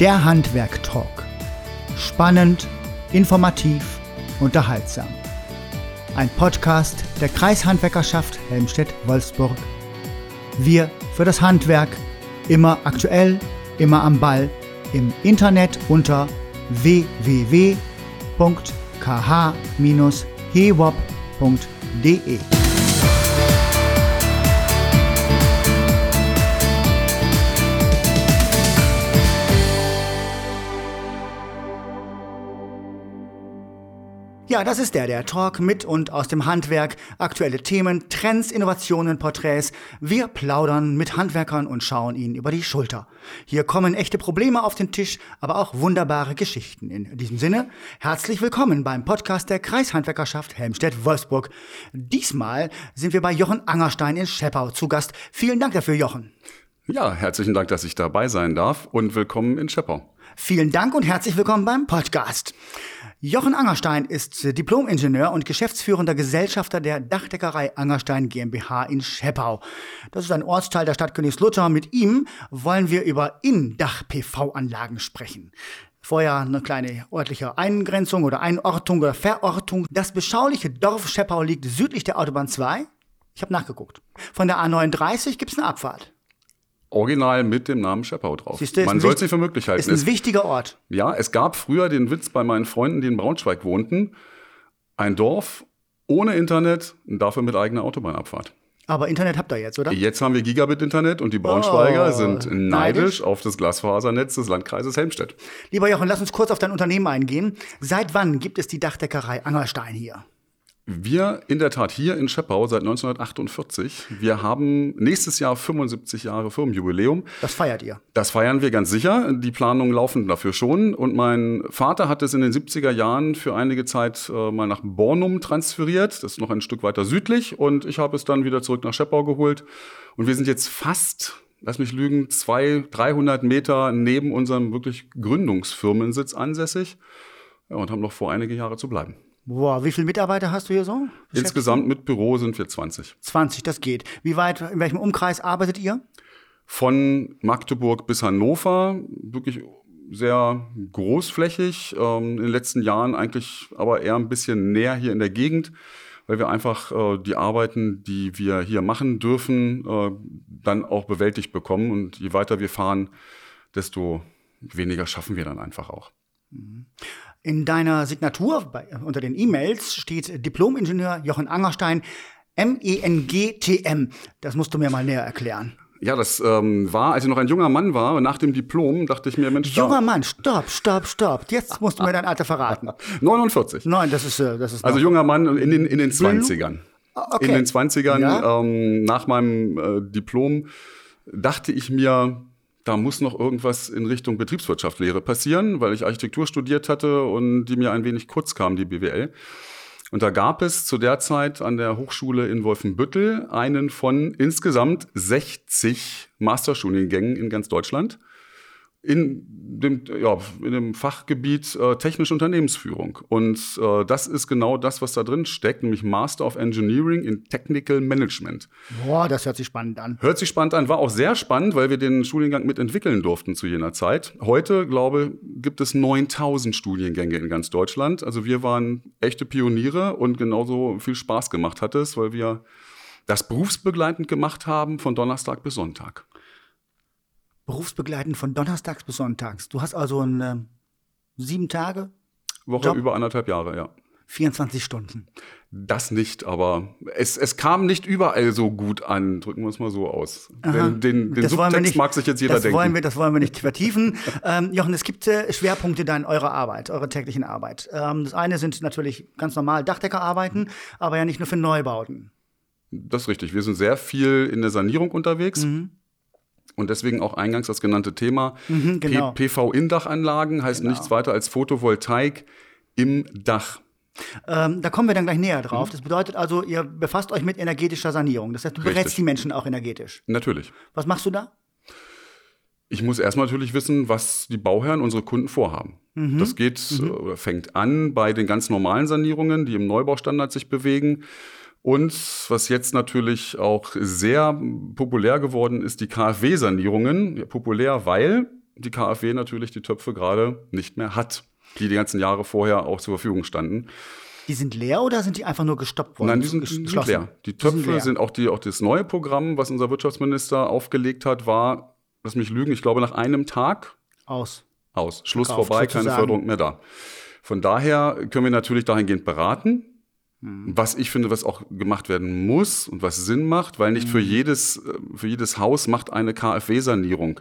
Der Handwerk-Talk. Spannend, informativ, unterhaltsam. Ein Podcast der Kreishandwerkerschaft Helmstedt-Wolfsburg. Wir für das Handwerk, immer aktuell, immer am Ball, im Internet unter www.kh-hewop.de. Ja, das ist der, der Talk mit und aus dem Handwerk. Aktuelle Themen, Trends, Innovationen, Porträts. Wir plaudern mit Handwerkern und schauen ihnen über die Schulter. Hier kommen echte Probleme auf den Tisch, aber auch wunderbare Geschichten. In diesem Sinne, herzlich willkommen beim Podcast der Kreishandwerkerschaft Helmstedt-Wolfsburg. Diesmal sind wir bei Jochen Angerstein in Scheppau zu Gast. Vielen Dank dafür, Jochen. Ja, herzlichen Dank, dass ich dabei sein darf und willkommen in Scheppau. Vielen Dank und herzlich willkommen beim Podcast. Jochen Angerstein ist Diplom-Ingenieur und geschäftsführender Gesellschafter der Dachdeckerei Angerstein GmbH in Scheppau. Das ist ein Ortsteil der Stadt Königslutter. Mit ihm wollen wir über In-Dach-PV-Anlagen sprechen. Vorher eine kleine örtliche Eingrenzung oder Einortung oder Verortung. Das beschauliche Dorf Scheppau liegt südlich der Autobahn 2. Ich habe nachgeguckt. Von der A39 gibt es eine Abfahrt. Original mit dem Namen Scheppau drauf. Siehste, Man soll es nicht für möglich halten. Ist ein es, wichtiger Ort. ja, es gab früher den Witz bei meinen Freunden, die in Braunschweig wohnten. Ein Dorf ohne Internet und dafür mit eigener Autobahnabfahrt. Aber Internet habt ihr jetzt, oder? Jetzt haben wir Gigabit-Internet und die Braunschweiger Oh, sind neidisch. neidisch auf das Glasfasernetz des Landkreises Helmstedt. Lieber Jochen, lass uns kurz auf dein Unternehmen eingehen. Seit wann gibt es die Dachdeckerei Angerstein hier? Wir in der Tat hier in Scheppau seit 1948. Wir haben nächstes Jahr 75 Jahre Firmenjubiläum. Das feiert ihr. Das feiern wir ganz sicher. Die Planungen laufen dafür schon. Und mein Vater hat es in den 70er Jahren für einige Zeit äh, mal nach Bornum transferiert. Das ist noch ein Stück weiter südlich. Und ich habe es dann wieder zurück nach Scheppau geholt. Und wir sind jetzt fast, lass mich lügen, zwei, 300 Meter neben unserem wirklich Gründungsfirmensitz ansässig. Ja, und haben noch vor, einige Jahre zu bleiben. Boah, wie viele Mitarbeiter hast du hier so? Insgesamt mit Büro sind wir 20. 20, das geht. Wie weit, in welchem Umkreis arbeitet ihr? von Magdeburg bis Hannover, wirklich sehr großflächig. Ähm, in den letzten Jahren eigentlich aber eher ein bisschen näher hier in der Gegend, weil wir einfach äh, die Arbeiten, die wir hier machen dürfen, äh, dann auch bewältigt bekommen. Und je weiter wir fahren, desto weniger schaffen wir dann einfach auch. In deiner Signatur bei, unter den E-Mails steht Diplom-Ingenieur Jochen Angerstein, M-E-N-G-T-M. Das musst du mir mal näher erklären. Ja, das ähm, war, als ich noch ein junger Mann war, nach dem Diplom dachte ich mir, Mensch, Junger Mann, stopp, stopp, stopp. Jetzt musst du mir dein Alter verraten. 49. Nein, das ist, äh, das ist Also junger Mann in den, in den 20ern. Ah, okay. In den 20ern, Ja. ähm, nach meinem äh, Diplom, dachte ich mir, da muss noch irgendwas in Richtung Betriebswirtschaftslehre passieren, weil ich Architektur studiert hatte und die mir ein wenig kurz kam, die BWL. Und da gab es zu der Zeit an der Hochschule in Wolfenbüttel einen von insgesamt 60 Masterstudiengängen in ganz Deutschland in dem, ja, in dem Fachgebiet äh, technische Unternehmensführung. Und äh, das ist genau das, was da drin steckt, nämlich Master of Engineering in Technical Management. Boah, das hört sich spannend an. Hört sich spannend an, war auch sehr spannend, weil wir den Studiengang mitentwickeln durften zu jener Zeit. Heute, glaube gibt es 9000 Studiengänge in ganz Deutschland. Also wir waren echte Pioniere und genauso viel Spaß gemacht hat es, weil wir das berufsbegleitend gemacht haben von Donnerstag bis Sonntag. Berufsbegleitend von Donnerstags bis Sonntags. Du hast also ein, ähm, sieben Tage, Woche Job. über anderthalb Jahre, ja. 24 Stunden. Das nicht, aber es, es kam nicht überall so gut an, drücken wir es mal so aus. Aha. Den, den, den Subtext nicht- mag sich jetzt jeder das denken. Wollen wir, das wollen wir nicht vertiefen. ähm, Jochen, es gibt äh, Schwerpunkte in eurer Arbeit, eurer täglichen Arbeit. Ähm, das eine sind natürlich ganz normal Dachdeckerarbeiten, aber ja nicht nur für Neubauten. Das ist richtig. Wir sind sehr viel in der Sanierung unterwegs. Mhm. Und deswegen auch eingangs das genannte Thema. Mhm, genau. PV-In-Dachanlagen heißt nichts weiter als Photovoltaik im Dach. Ähm, da kommen wir dann gleich näher drauf. Mhm. Das bedeutet also, ihr befasst euch mit energetischer Sanierung. Das heißt, du berätst die Menschen auch energetisch. Natürlich. Was machst du da? Ich muss erstmal natürlich wissen, was die Bauherren, unsere Kunden vorhaben. Mhm. Das geht äh, oder fängt an bei den ganz normalen Sanierungen, die im Neubaustandard sich bewegen. Und was jetzt natürlich auch sehr populär geworden ist, die KfW-Sanierungen. Ja, populär, weil die KfW natürlich die Töpfe gerade nicht mehr hat, die die ganzen Jahre vorher auch zur Verfügung standen. Die sind leer oder sind die einfach nur gestoppt worden? Nein, die sind, sind leer. Die Töpfe sind, leer. sind, auch, die, auch das neue Programm, was unser Wirtschaftsminister aufgelegt hat, war, lass mich lügen, ich glaube nach einem Tag aus. Aus. Schluss Verkauf, vorbei, sozusagen. keine Förderung mehr da. Von daher können wir natürlich dahingehend beraten. Mhm. Was ich finde, was auch gemacht werden muss und was Sinn macht, weil nicht mhm. für jedes, äh, für jedes Haus macht eine KfW-Sanierung,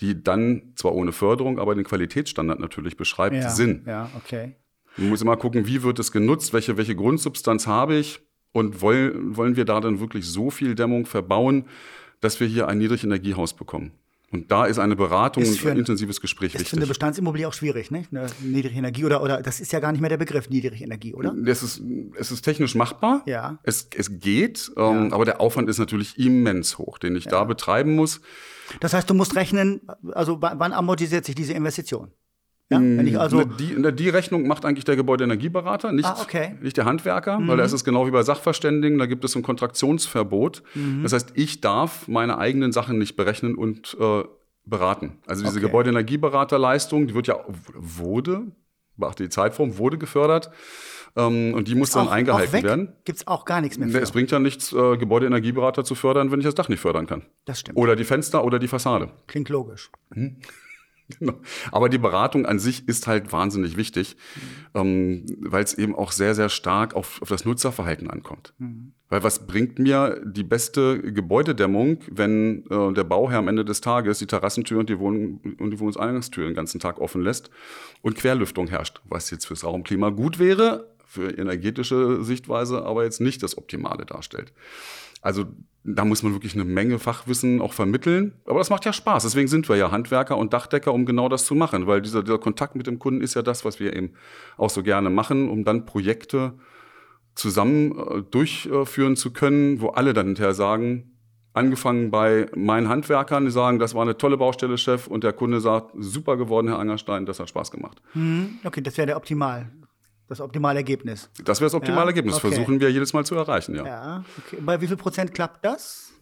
die dann zwar ohne Förderung, aber den Qualitätsstandard natürlich beschreibt, ja, Sinn. Ja, okay. Man muss immer gucken, wie wird es genutzt, welche, welche Grundsubstanz habe ich und wollen, wollen wir da dann wirklich so viel Dämmung verbauen, dass wir hier ein Niedrigenergiehaus bekommen. Und da ist eine Beratung und ein, intensives Gespräch ist wichtig. Ist für eine Bestandsimmobilie auch schwierig, ne? Eine niedrige Energie oder, oder das ist ja gar nicht mehr der Begriff niedrige Energie, oder? Es ist, es ist technisch machbar. Ja. Es, es geht, ähm, ja. aber der Aufwand ist natürlich immens hoch, den ich ja. da betreiben muss. Das heißt, du musst rechnen, also wann amortisiert sich diese Investition? Ja, wenn ich also die, die Rechnung macht eigentlich der Gebäudeenergieberater, nicht, ah, okay. nicht der Handwerker, mhm. weil da ist es genau wie bei Sachverständigen, da gibt es ein Kontraktionsverbot. Mhm. Das heißt, ich darf meine eigenen Sachen nicht berechnen und äh, beraten. Also diese okay. Gebäudeenergieberaterleistung, die wird ja, wurde, beachte die Zeitform, wurde gefördert. Ähm, und die muss dann auch, eingehalten auch werden. Gibt es auch gar nichts mehr. Für. Es bringt ja nichts, äh, Gebäudeenergieberater zu fördern, wenn ich das Dach nicht fördern kann. Das stimmt. Oder die Fenster oder die Fassade. Klingt logisch. Hm? Genau. Aber die Beratung an sich ist halt wahnsinnig wichtig, mhm. ähm, weil es eben auch sehr, sehr stark auf, auf das Nutzerverhalten ankommt. Mhm. Weil was bringt mir die beste Gebäudedämmung, wenn äh, der Bauherr am Ende des Tages die Terrassentür und die, Wohn und die Wohnungseingangstür den ganzen Tag offen lässt und Querlüftung herrscht, was jetzt fürs Raumklima gut wäre, für energetische Sichtweise aber jetzt nicht das Optimale darstellt. Also da muss man wirklich eine Menge Fachwissen auch vermitteln. Aber das macht ja Spaß. Deswegen sind wir ja Handwerker und Dachdecker, um genau das zu machen. Weil dieser, dieser Kontakt mit dem Kunden ist ja das, was wir eben auch so gerne machen, um dann Projekte zusammen äh, durchführen zu können, wo alle dann hinterher sagen, angefangen bei meinen Handwerkern, die sagen, das war eine tolle Baustelle, Chef, und der Kunde sagt, super geworden, Herr Angerstein, das hat Spaß gemacht. Hm, okay, das wäre der Optimal. Das optimale Ergebnis. Das wäre das optimale ja? Ergebnis. Okay. Versuchen wir jedes Mal zu erreichen, ja. Ja, okay. Bei wie viel Prozent klappt das?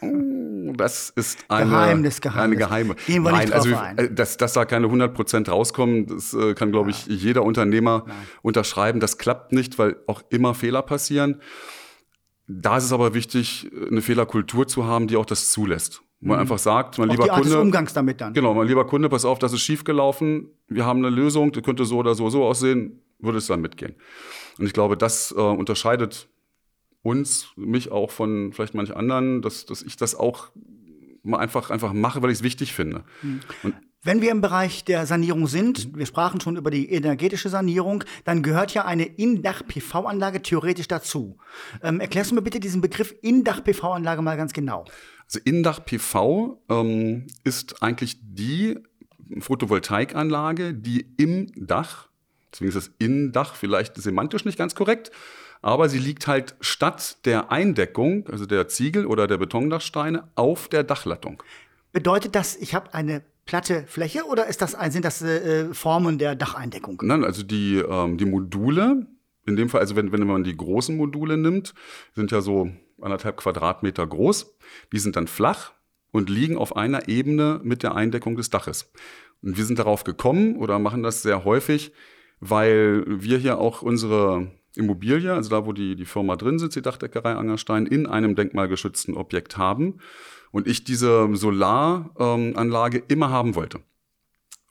Oh, das ist eine, Geheimnis, Geheimnis. eine geheime. Gehen wir nicht Nein, also, ein. Äh, dass, dass da keine 100 Prozent rauskommen, das äh, kann, glaube ja. ich, jeder Unternehmer Nein. unterschreiben. Das klappt nicht, weil auch immer Fehler passieren. Da ist es aber wichtig, eine Fehlerkultur zu haben, die auch das zulässt. Wo man mhm. einfach sagt, mein auch lieber die Art Kunde. Des Umgangs damit dann. Genau, mein lieber Kunde, pass auf, das ist schiefgelaufen. Wir haben eine Lösung, die könnte so oder so so aussehen würde es dann mitgehen. Und ich glaube, das äh, unterscheidet uns, mich auch von vielleicht manch anderen, dass, dass ich das auch mal einfach, einfach mache, weil ich es wichtig finde. Mhm. wenn wir im Bereich der Sanierung sind, wir sprachen schon über die energetische Sanierung, dann gehört ja eine Indach-PV-Anlage theoretisch dazu. Ähm, erklärst du mir bitte diesen Begriff Indach-PV-Anlage mal ganz genau? Also Indach-PV ähm, ist eigentlich die Photovoltaikanlage, die im Dach Deswegen ist das Innendach vielleicht semantisch nicht ganz korrekt. Aber sie liegt halt statt der Eindeckung, also der Ziegel oder der Betondachsteine, auf der Dachlattung. Bedeutet das, ich habe eine platte Fläche oder ist das, sind das äh, Formen der Dacheindeckung? Nein, also die, ähm, die Module, in dem Fall, also wenn, wenn man die großen Module nimmt, sind ja so anderthalb Quadratmeter groß. Die sind dann flach und liegen auf einer Ebene mit der Eindeckung des Daches. Und wir sind darauf gekommen oder machen das sehr häufig, weil wir hier auch unsere Immobilie, also da, wo die, die Firma drin sitzt, die Dachdeckerei Angerstein, in einem denkmalgeschützten Objekt haben. Und ich diese Solaranlage ähm, immer haben wollte.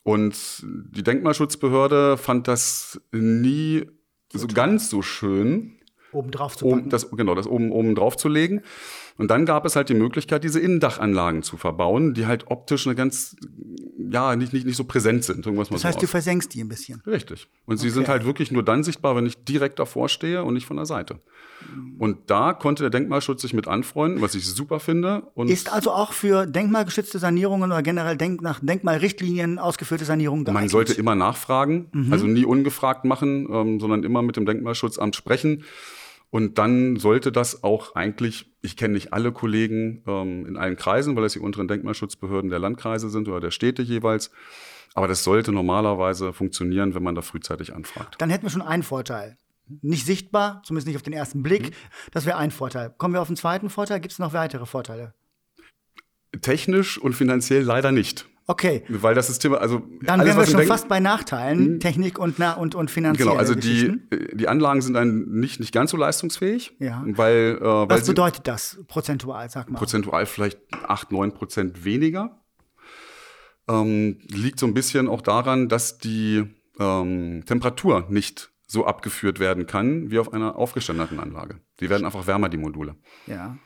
Und die Denkmalschutzbehörde fand das nie so ganz so schön. Oben drauf zu packen. das, genau, das oben, oben drauf zu legen. Und dann gab es halt die Möglichkeit, diese Innendachanlagen zu verbauen, die halt optisch eine ganz, ja, nicht, nicht, nicht so präsent sind. Irgendwas das heißt, so du versenkst die ein bisschen. Richtig. Und okay. sie sind halt wirklich nur dann sichtbar, wenn ich direkt davor stehe und nicht von der Seite. Und da konnte der Denkmalschutz sich mit anfreunden, was ich super finde. Und ist also auch für denkmalgeschützte Sanierungen oder generell denk nach Denkmalrichtlinien ausgeführte Sanierungen geeignet? Man sollte immer nachfragen, mhm. also nie ungefragt machen, ähm, sondern immer mit dem Denkmalschutzamt sprechen. Und dann sollte das auch eigentlich, ich kenne nicht alle Kollegen ähm, in allen Kreisen, weil es die unteren Denkmalschutzbehörden der Landkreise sind oder der Städte jeweils. Aber das sollte normalerweise funktionieren, wenn man da frühzeitig anfragt. Dann hätten wir schon einen Vorteil. Nicht sichtbar, zumindest nicht auf den ersten Blick. Mhm. Das wäre ein Vorteil. Kommen wir auf den zweiten Vorteil? Gibt es noch weitere Vorteile? Technisch und finanziell leider nicht. Okay. Weil das System, also Dann alles, wären wir schon denken- fast bei Nachteilen, Technik und, na, und, und finanzielle Genau, also die, Geschichten. die Anlagen sind dann nicht, nicht ganz so leistungsfähig, Ja. weil, äh, weil Was bedeutet das prozentual, sag mal? prozentual vielleicht 8, 9 Prozent weniger. Ähm, liegt so ein bisschen auch daran, dass die ähm, Temperatur nicht so abgeführt werden kann wie auf einer aufgestandenen Anlage. Die werden einfach wärmer, die Module. Ja.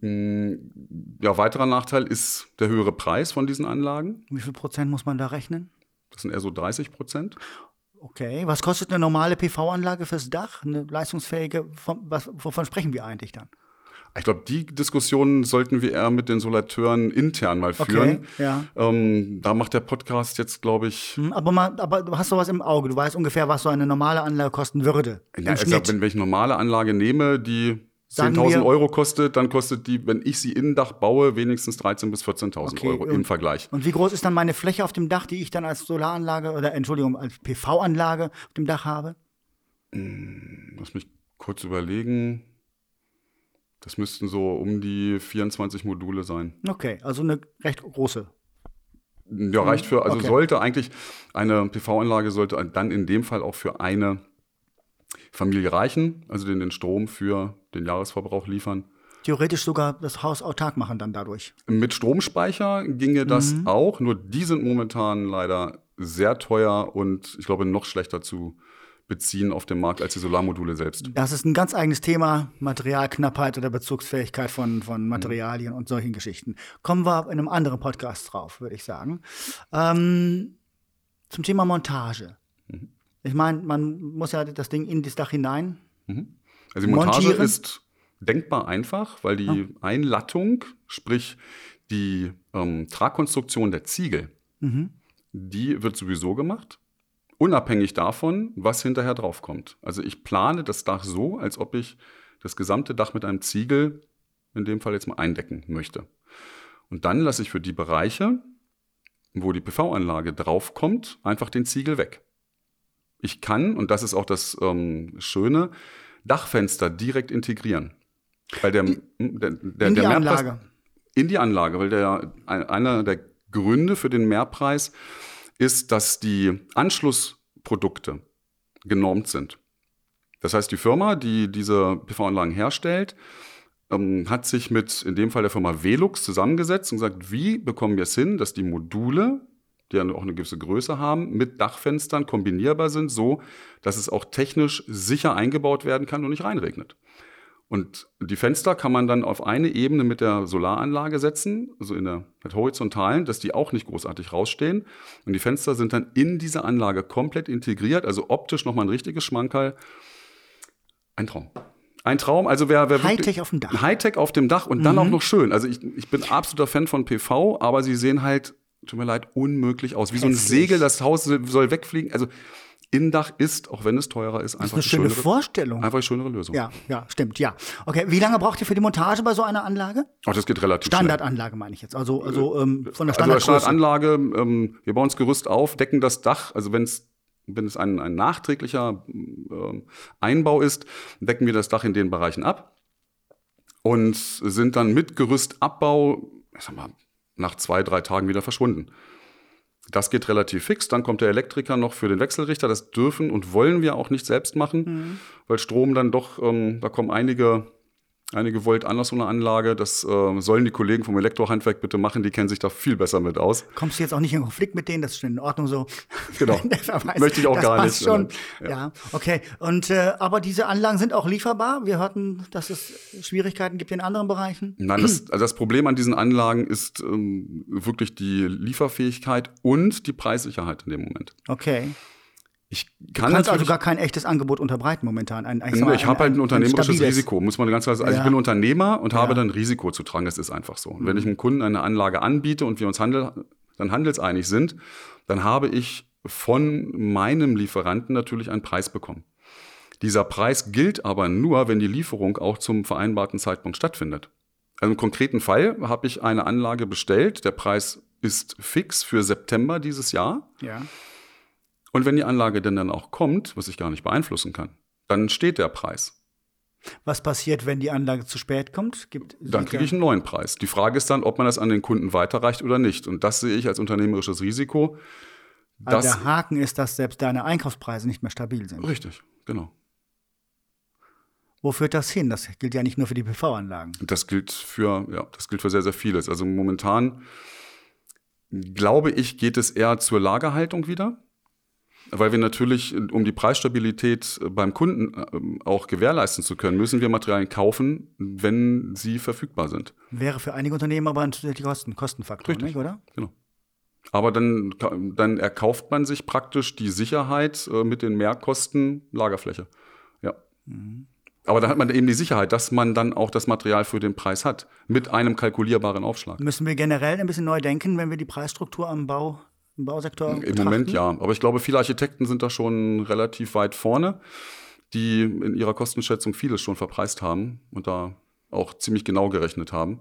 Ja, weiterer Nachteil ist der höhere Preis von diesen Anlagen. Wie viel Prozent muss man da rechnen? Das sind eher so 30 Prozent. Okay. Was kostet eine normale PV-Anlage fürs Dach? Eine leistungsfähige, von, was, wovon sprechen wir eigentlich dann? Ich glaube, die Diskussion sollten wir eher mit den Solateuren intern mal führen. ja. Ähm, da macht der Podcast jetzt, glaube ich, Hm, Aber, mal, aber du hast sowas im Auge. Du weißt ungefähr, was so eine normale Anlage kosten würde. ja, Im also, wenn, wenn ich eine normale Anlage nehme, die 10.000 wir- Euro kostet, dann kostet die, wenn ich sie Innendach baue, wenigstens 13.000 bis 14.000 Okay, Euro und- im Vergleich. Und wie groß ist dann meine Fläche auf dem Dach, die ich dann als Solaranlage oder Entschuldigung, als PV-Anlage auf dem Dach habe? Lass mich kurz überlegen. Das müssten so um die 24 Module sein. Okay, also eine recht große. Ja, reicht für, also Okay. sollte eigentlich, eine PV-Anlage sollte dann in dem Fall auch für eine Familie reichen, also den, den Strom für den Jahresverbrauch liefern. Theoretisch sogar das Haus autark machen dann dadurch. Mit Stromspeicher ginge das Mhm. auch, nur die sind momentan leider sehr teuer und ich glaube noch schlechter zu beziehen auf dem Markt als die Solarmodule selbst. Das ist ein ganz eigenes Thema, Materialknappheit oder Bezugsfähigkeit von, von Materialien und solchen Geschichten. Kommen wir in einem anderen Podcast drauf, würde ich sagen. Ähm, zum Thema Montage. Ich meine, man muss ja das Ding in das Dach hinein. Also die Montage Montieren? ist denkbar einfach, weil die Einlattung, sprich die ähm, Tragkonstruktion der Ziegel, die wird sowieso gemacht, unabhängig davon, was hinterher draufkommt. Also ich plane das Dach so, als ob ich das gesamte Dach mit einem Ziegel, in dem Fall jetzt mal eindecken möchte. Und dann lasse ich für die Bereiche, wo die PV-Anlage draufkommt, einfach den Ziegel weg. Ich kann, und das ist auch das ähm, Schöne, Dachfenster direkt integrieren. Weil der, der, der, in die der Mehrpreis- Anlage. in die Anlage, weil der, ein- einer der Gründe für den Mehrpreis ist, dass die Anschlussprodukte genormt sind. Das heißt, die Firma, die diese PV-Anlagen herstellt, ähm, hat sich mit, in dem Fall der Firma Velux, zusammengesetzt und gesagt, wie bekommen wir es hin, dass die Module, die ja auch eine gewisse Größe haben, mit Dachfenstern kombinierbar sind, so dass es auch technisch sicher eingebaut werden kann und nicht reinregnet. Und die Fenster kann man dann auf eine Ebene mit der Solaranlage setzen, also in der halt horizontalen, dass die auch nicht großartig rausstehen. Und die Fenster sind dann in diese Anlage komplett integriert, also optisch nochmal ein richtiges Schmankerl. Ein Traum. Ein Traum, also wer, wer Hightech auf dem Dach. Hightech auf dem Dach und dann auch noch schön. Also ich, ich bin absoluter Fan von PV, aber sie sehen halt, tut mir leid, unmöglich aus. Wie so ein Hässlich. Segel, das Haus soll wegfliegen. Also Innendach ist, auch wenn es teurer ist, Das ist einfach eine schöne schönere, Vorstellung. einfach die schönere Lösung. Ja, ja, stimmt, ja. Okay, wie lange braucht ihr für die Montage bei so einer Anlage? Ach, das geht relativ schnell. Standardanlage meine ich jetzt. Also, also ähm, von der Also als Standardgröße. Standardanlage, ähm, wir bauen das Gerüst auf, decken das Dach, also wenn es wenn es ein, ein nachträglicher ähm, Einbau ist, decken wir das Dach in den Bereichen ab und sind dann mit Gerüstabbau, ich sag mal, nach zwei, drei Tagen wieder verschwunden. Das geht relativ fix. Dann kommt der Elektriker noch für den Wechselrichter. Das dürfen und wollen wir auch nicht selbst machen, weil Strom dann doch, ähm, da kommen einige, einige Volt an aus so einer Anlage. Das äh, sollen die Kollegen vom Elektrohandwerk bitte machen. Die kennen sich da viel besser mit aus. Kommst du jetzt auch nicht in Konflikt mit denen? Das ist schon in Ordnung so. Genau. Verweis, Möchte ich auch das gar passt nicht, Schon. sondern- Ja. okay. Und äh, aber diese Anlagen sind auch lieferbar. Wir hörten, dass es Schwierigkeiten gibt in anderen Bereichen. Nein, das, also das Problem an diesen Anlagen ist ähm, wirklich die Lieferfähigkeit und die Preissicherheit in dem Moment. Okay. Ich Du kann kannst also gar kein echtes Angebot unterbreiten momentan. Ein, ich, ich habe halt ein unternehmerisches stabiles. Risiko, muss man ganz klar sagen. Also Ja. ich bin Unternehmer und habe Ja. dann Risiko zu tragen. Das ist einfach so. Und wenn ich einem Kunden eine Anlage anbiete und wir uns handel, dann handelseinig sind, dann habe ich von meinem Lieferanten natürlich einen Preis bekommen. Dieser Preis gilt aber nur, wenn die Lieferung auch zum vereinbarten Zeitpunkt stattfindet. Also im konkreten Fall habe ich eine Anlage bestellt. Der Preis ist fix für September dieses Jahr. Ja. Und wenn die Anlage denn dann auch kommt, was ich gar nicht beeinflussen kann, dann steht der Preis. Was passiert, wenn die Anlage zu spät kommt? Gibt, dann kriege ich einen neuen Preis. Die Frage ist dann, ob man das an den Kunden weiterreicht oder nicht. Und das sehe ich als unternehmerisches Risiko. Also der Haken ist, dass selbst deine Einkaufspreise nicht mehr stabil sind. Richtig, genau. Wo führt das hin? Das gilt ja nicht nur für die PV-Anlagen. Das gilt für, ja, das gilt für sehr, sehr vieles. Also momentan glaube ich, geht es eher zur Lagerhaltung wieder. Weil wir natürlich, um die Preisstabilität beim Kunden äh, auch gewährleisten zu können, müssen wir Materialien kaufen, wenn sie verfügbar sind. Wäre für einige Unternehmen aber ein Kosten, Kostenfaktor, Richtig, nicht, oder? Genau. Aber dann, dann erkauft man sich praktisch die Sicherheit äh, mit den Mehrkosten Lagerfläche. Ja. Mhm. Aber dann hat man eben die Sicherheit, dass man dann auch das Material für den Preis hat, mit einem kalkulierbaren Aufschlag. Müssen wir generell ein bisschen neu denken, wenn wir die Preisstruktur am Bau, im Bausektor Im betrachten? Moment ja. Aber ich glaube, viele Architekten sind da schon relativ weit vorne, die in ihrer Kostenschätzung vieles schon verpreist haben und da auch ziemlich genau gerechnet haben.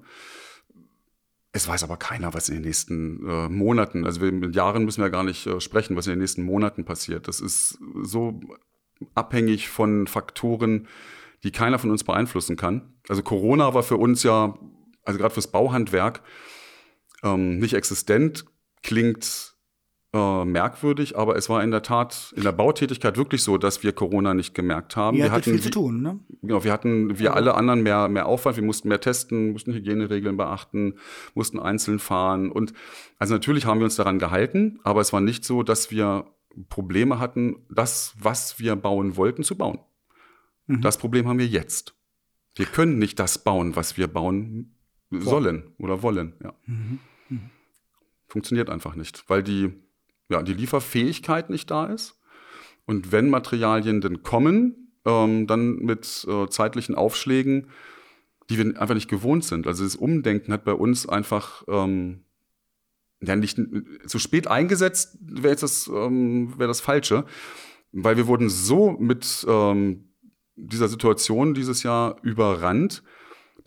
Es weiß aber keiner, was in den nächsten äh, Monaten, also wir, in Jahren müssen wir gar nicht äh, sprechen, was in den nächsten Monaten passiert. Das ist so abhängig von Faktoren, die keiner von uns beeinflussen kann. Also Corona war für uns ja, also gerade fürs Bauhandwerk, ähm, nicht existent, klingt äh, merkwürdig, aber es war in der Tat in der Bautätigkeit wirklich so, dass wir Corona nicht gemerkt haben. Ihr wir hatten viel zu tun, ne? Genau, wir hatten, wir ja. alle anderen mehr, mehr Aufwand, wir mussten mehr testen, mussten Hygieneregeln beachten, mussten einzeln fahren und also natürlich haben wir uns daran gehalten, aber es war nicht so, dass wir Probleme hatten, das, was wir bauen wollten, zu bauen. Mhm. Das Problem haben wir jetzt. Wir können nicht das bauen, was wir bauen sollen oder wollen. Ja. Mhm. Mhm. Funktioniert einfach nicht, weil die, ja, die Lieferfähigkeit nicht da ist. Und wenn Materialien denn kommen, ähm, dann mit äh, zeitlichen Aufschlägen, die wir einfach nicht gewohnt sind. Also das Umdenken hat bei uns einfach ähm, ja, nicht zu spät eingesetzt, wäre jetzt das, ähm, wär das Falsche. Weil wir wurden so mit ähm, dieser Situation dieses Jahr überrannt,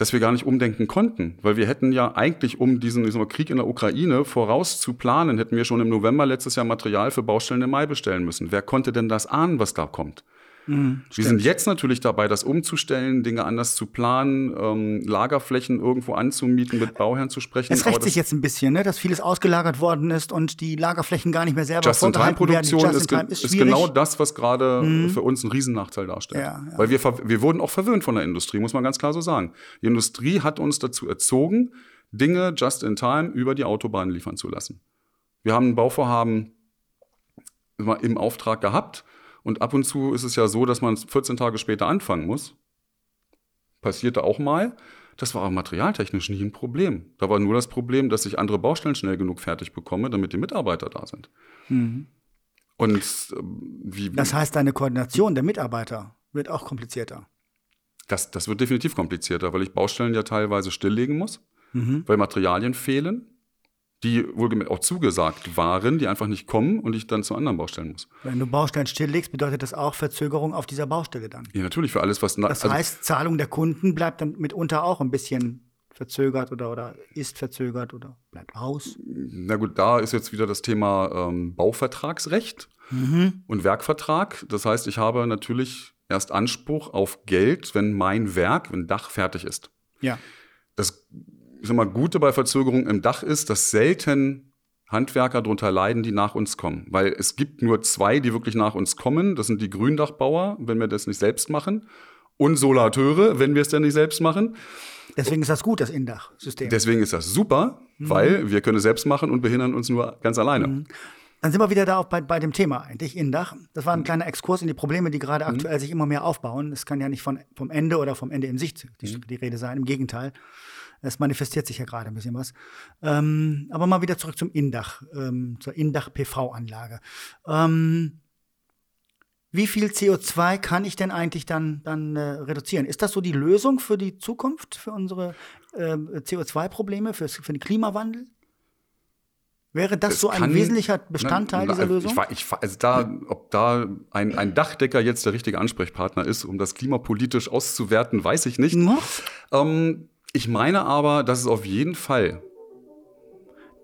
dass wir gar nicht umdenken konnten, weil wir hätten ja eigentlich, um diesen mal, Krieg in der Ukraine voraus zu planen, hätten wir schon im November letztes Jahr Material für Baustellen im Mai bestellen müssen. Wer konnte denn das ahnen, was da kommt? Mhm, wir sind jetzt natürlich dabei, das umzustellen, Dinge anders zu planen, ähm, Lagerflächen irgendwo anzumieten, mit Bauherren zu sprechen. Es rächt sich jetzt ein bisschen, ne, dass vieles ausgelagert worden ist und die Lagerflächen gar nicht mehr selber Just-in-Time-Produktion ist, ist, ist, genau das, was gerade mhm. für uns einen Riesennachteil darstellt. Ja, ja. Weil wir, wir wurden auch verwöhnt von der Industrie, muss man ganz klar so sagen. Die Industrie hat uns dazu erzogen, Dinge just in time über die Autobahn liefern zu lassen. Wir haben ein Bauvorhaben im Auftrag gehabt und ab und zu ist es ja so, dass man 14 Tage später anfangen muss. Passierte auch mal. Das war aber materialtechnisch nie ein Problem. Da war nur das Problem, dass ich andere Baustellen schnell genug fertig bekomme, damit die Mitarbeiter da sind. Mhm. Und äh, wie. Das heißt, deine Koordination der Mitarbeiter wird auch komplizierter. Das, das wird definitiv komplizierter, weil ich Baustellen ja teilweise stilllegen muss, mhm. weil Materialien fehlen die wohlgemerkt auch zugesagt waren, die einfach nicht kommen und ich dann zu anderen Baustellen muss. Wenn du Baustellen stilllegst, bedeutet das auch Verzögerung auf dieser Baustelle dann? Ja, natürlich für alles, was... Das also heißt, Zahlung der Kunden bleibt dann mitunter auch ein bisschen verzögert oder, oder ist verzögert oder bleibt aus? Na gut, da ist jetzt wieder das Thema ähm, Bauvertragsrecht mhm. und Werkvertrag. Das heißt, ich habe natürlich erst Anspruch auf Geld, wenn mein Werk, wenn Dach fertig ist. Ja. Das ich sag mal, Gute bei Verzögerung im Dach ist, dass selten Handwerker darunter leiden, die nach uns kommen. Weil es gibt nur zwei, die wirklich nach uns kommen. Das sind die Gründachbauer, wenn wir das nicht selbst machen. Und Solateure, wenn wir es dann nicht selbst machen. Deswegen ist das gut, das Indach-System. Deswegen ist das super, mhm. weil wir können es selbst machen und behindern uns nur ganz alleine. Mhm. Dann sind wir wieder da auch bei, bei dem Thema eigentlich, Indach. Das war ein kleiner Exkurs in die Probleme, die gerade mhm. aktuell sich immer mehr aufbauen. Es kann ja nicht von, vom Ende oder vom Ende in Sicht die, mhm. die Rede sein, im Gegenteil. Es manifestiert sich ja gerade ein bisschen was. Ähm, aber mal wieder zurück zum Indach, ähm, zur Indach-PV-Anlage. Ähm, wie viel CO2 kann ich denn eigentlich dann, dann äh, reduzieren? Ist das so die Lösung für die Zukunft, für unsere äh, CO2-Probleme, für, für den Klimawandel? Wäre das, das so ein kann, wesentlicher Bestandteil na, na, dieser Lösung? Ich, ich, also da, ob da ein, ein, Dachdecker jetzt der richtige Ansprechpartner ist, um das klimapolitisch auszuwerten, weiß ich nicht. Ähm, ich meine aber, dass es auf jeden Fall.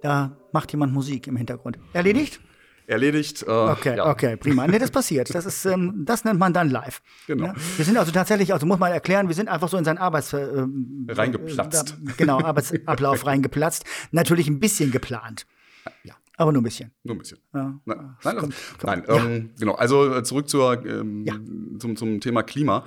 Da macht jemand Musik im Hintergrund. Erledigt? erledigt. Äh, okay, ja. okay, prima. Nee, das passiert. Das ist, ähm, das nennt man dann live. Genau. Ja? Wir sind also tatsächlich, also muss man erklären, wir sind einfach so in seinen Arbeits äh, reingeplatzt. Äh, genau, Arbeitsablauf reingeplatzt. Natürlich ein bisschen geplant. Ja. Aber nur ein bisschen. Nur ein bisschen. Ja. Nein, nein, komm, komm. nein ähm, genau. Also äh, zurück zur, ähm, zum, zum Thema Klima.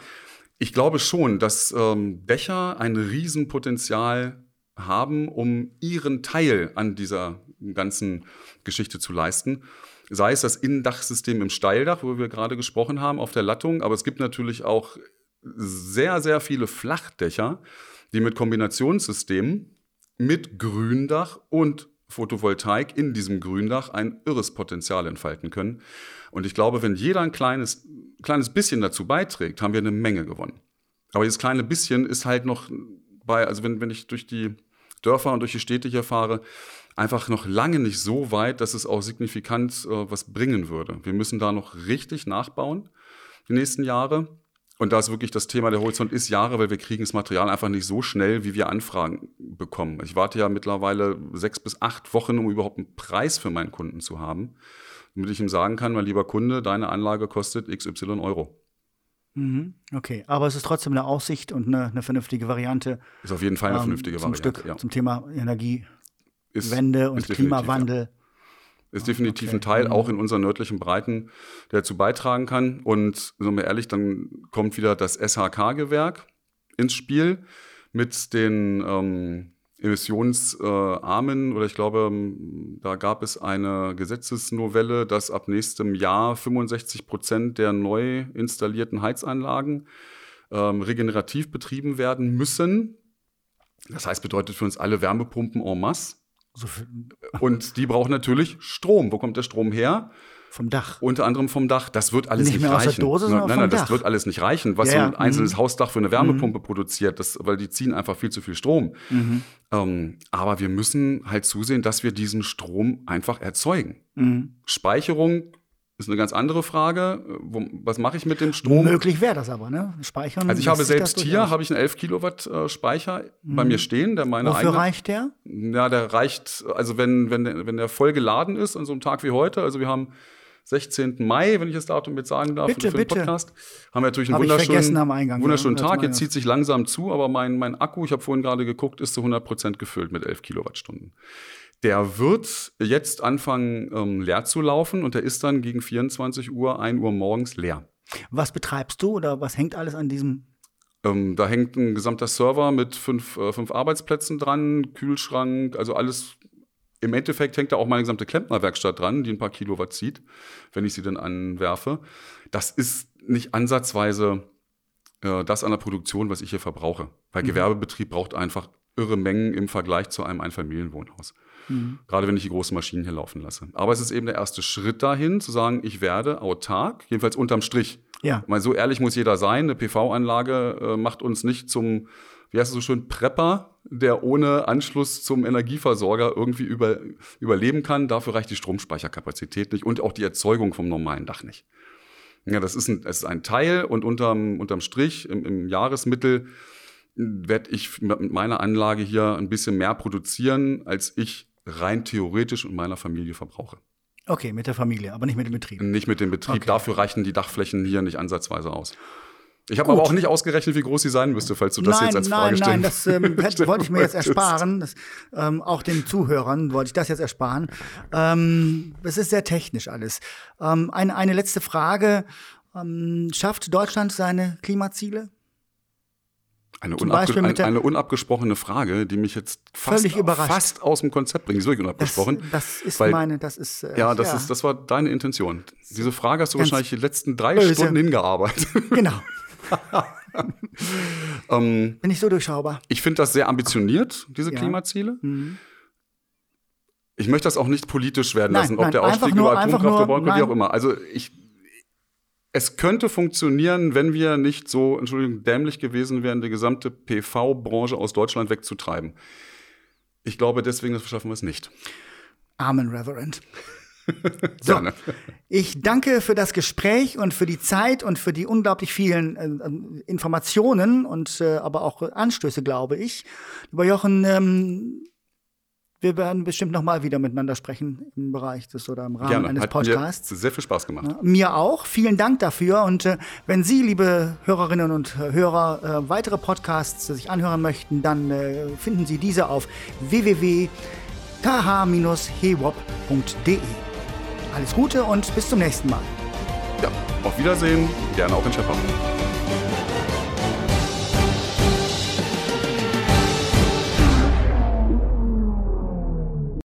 Ich glaube schon, dass ähm, Dächer ein Riesenpotenzial haben, um ihren Teil an dieser ganzen Geschichte zu leisten. Sei es das Innendachsystem im Steildach, wo wir gerade gesprochen haben, auf der Lattung, aber es gibt natürlich auch sehr, sehr viele Flachdächer, die mit Kombinationssystemen mit Gründach und Photovoltaik in diesem Gründach ein irres Potenzial entfalten können. Und ich glaube, wenn jeder ein kleines, kleines bisschen dazu beiträgt, haben wir eine Menge gewonnen. Aber dieses kleine bisschen ist halt noch bei, also wenn, wenn ich durch die Dörfer und durch die Städte hier fahre, einfach noch lange nicht so weit, dass es auch signifikant äh, was bringen würde. Wir müssen da noch richtig nachbauen die nächsten Jahre. Und da ist wirklich das Thema, der Horizont ist Jahre, weil wir kriegen das Material einfach nicht so schnell, wie wir Anfragen bekommen. Ich warte ja mittlerweile sechs bis acht Wochen, um überhaupt einen Preis für meinen Kunden zu haben, damit ich ihm sagen kann, mein lieber Kunde, deine Anlage kostet XY Euro. Mhm, okay, aber es ist trotzdem eine Aussicht und eine, eine vernünftige Variante. Ist auf jeden Fall eine ähm, vernünftige zum Variante. Stück ja. zum Thema Energiewende Ist- und ist Klimawandel. Ist definitiv okay. ein Teil, Mhm. auch in unseren nördlichen Breiten, der dazu beitragen kann. Und sind wir ehrlich, dann kommt wieder das SHK-Gewerk ins Spiel mit den ähm, emissionsarmen, oder ich glaube, ähm, da gab es eine Gesetzesnovelle, dass ab nächstem Jahr 65 Prozent der neu installierten Heizanlagen ähm, regenerativ betrieben werden müssen. Das heißt, bedeutet für uns alle Wärmepumpen en masse. So viel Und die brauchen natürlich Strom. Wo kommt der Strom her? vom Dach. Unter anderem vom Dach. Das wird alles Nicht nicht, mehr aus der reichen. Dose, sondern nein, vom nein, das Dach. wird alles nicht reichen, was Ja, so ein einzelnes Mhm. Hausdach für eine Wärmepumpe produziert, das, weil die ziehen einfach viel zu viel Strom. Mhm. Ähm, aber wir müssen halt zusehen, dass wir diesen Strom einfach erzeugen. Mhm. Speicherung ist eine ganz andere Frage. Wo, was mache ich mit dem Strom? Möglich wäre das aber, ne? Speichern. Also ich habe selbst hier habe ich einen 11 Kilowatt äh, Speicher bei mir stehen, der meine Wofür eigene reicht der? ja, der reicht, also wenn, wenn, der- wenn der voll geladen ist an so einem Tag wie heute, also wir haben 16. Mai, wenn ich das Datum jetzt sagen darf, Bitte, für den bitte. Podcast, haben wir natürlich einen Hab wunderschönen, am Eingang, wunderschönen ja. Tag. Jetzt zieht sich langsam zu, aber mein, mein Akku, ich habe vorhin gerade geguckt, ist zu 100 Prozent gefüllt mit 11 Kilowattstunden. Der wird jetzt anfangen ähm, leer zu laufen und der ist dann gegen 24 Uhr, 1 Uhr morgens leer. Was betreibst du oder was hängt alles an diesem? Ähm, da hängt ein gesamter Server mit fünf, äh, fünf Arbeitsplätzen dran, Kühlschrank, also alles. Im Endeffekt hängt da auch meine gesamte Klempnerwerkstatt dran, die ein paar Kilowatt zieht, wenn ich sie dann anwerfe. Das ist nicht ansatzweise äh, das an der Produktion, was ich hier verbrauche. Weil Gewerbebetrieb braucht einfach irre Mengen im Vergleich zu einem Einfamilienwohnhaus. Gerade wenn ich die großen Maschinen hier laufen lasse. Aber es ist eben der erste Schritt dahin, zu sagen, ich werde autark, jedenfalls unterm Strich. Ja. Mal so ehrlich muss jeder sein. Eine PV-Anlage äh, macht uns nicht zum, wie heißt es so schön, Prepper, der ohne Anschluss zum Energieversorger irgendwie über, überleben kann. Dafür reicht die Stromspeicherkapazität nicht und auch die Erzeugung vom normalen Dach nicht. Ja, das ist ein, das ist ein Teil und unterm, unterm Strich im, im Jahresmittel werde ich mit meiner Anlage hier ein bisschen mehr produzieren, als ich rein theoretisch und meiner Familie verbrauche. Okay, mit der Familie, aber nicht mit dem Betrieb. Nicht mit dem Betrieb. Okay. Dafür reichen die Dachflächen hier nicht ansatzweise aus. Ich habe aber auch nicht ausgerechnet, wie groß sie sein müsste, falls du das nein, jetzt als nein, Frage stellen nein, das ähm, hätte, wollte ich mir jetzt ersparen. Das, ähm, auch den Zuhörern wollte ich das jetzt ersparen. Ähm, es ist sehr technisch alles. Ähm, eine, eine letzte Frage. Ähm, schafft Deutschland seine Klimaziele? Eine, unabge Beispiel mit ein, der- eine unabgesprochene Frage, die mich jetzt fast, fast aus dem Konzept bringt. Ist wirklich Das, unabgesprochen. das ist weil- meine, das ist. Äh, ja, das, Ist, das war deine Intention. Diese Frage hast du Ganz wahrscheinlich die letzten drei böse. Stunden hingearbeitet. Genau. ähm, Bin ich so durchschaubar. Ich finde das sehr ambitioniert, diese Ja. Mhm. Klimaziele. Ich möchte das auch nicht politisch werden Nein, lassen, ob nein, der Ausstieg nur- über Atomkraft nur- oder Braunkohle, wie auch immer. Also ich, es könnte funktionieren, wenn wir nicht so, Entschuldigung, dämlich gewesen wären, die gesamte PV-Branche aus Deutschland wegzutreiben. Ich glaube, deswegen schaffen wir es nicht. Amen, Reverend. So. Gerne. Ich danke für das Gespräch und für die Zeit und für die unglaublich vielen äh, äh, Informationen und äh, aber auch Anstöße, glaube ich. Lieber Jochen, ähm, wir werden bestimmt noch mal wieder miteinander sprechen im Bereich des oder im Rahmen Gerne. eines Hat Podcasts. Mir sehr viel Spaß gemacht. Mir auch. Vielen Dank dafür. Und äh, wenn Sie, liebe Hörerinnen und Hörer, äh, weitere Podcasts sich anhören möchten, dann äh, finden Sie diese auf www.kh-hewop.de. Alles Gute und bis zum nächsten Mal. Ja, auf Wiedersehen, gerne auch in Schepper.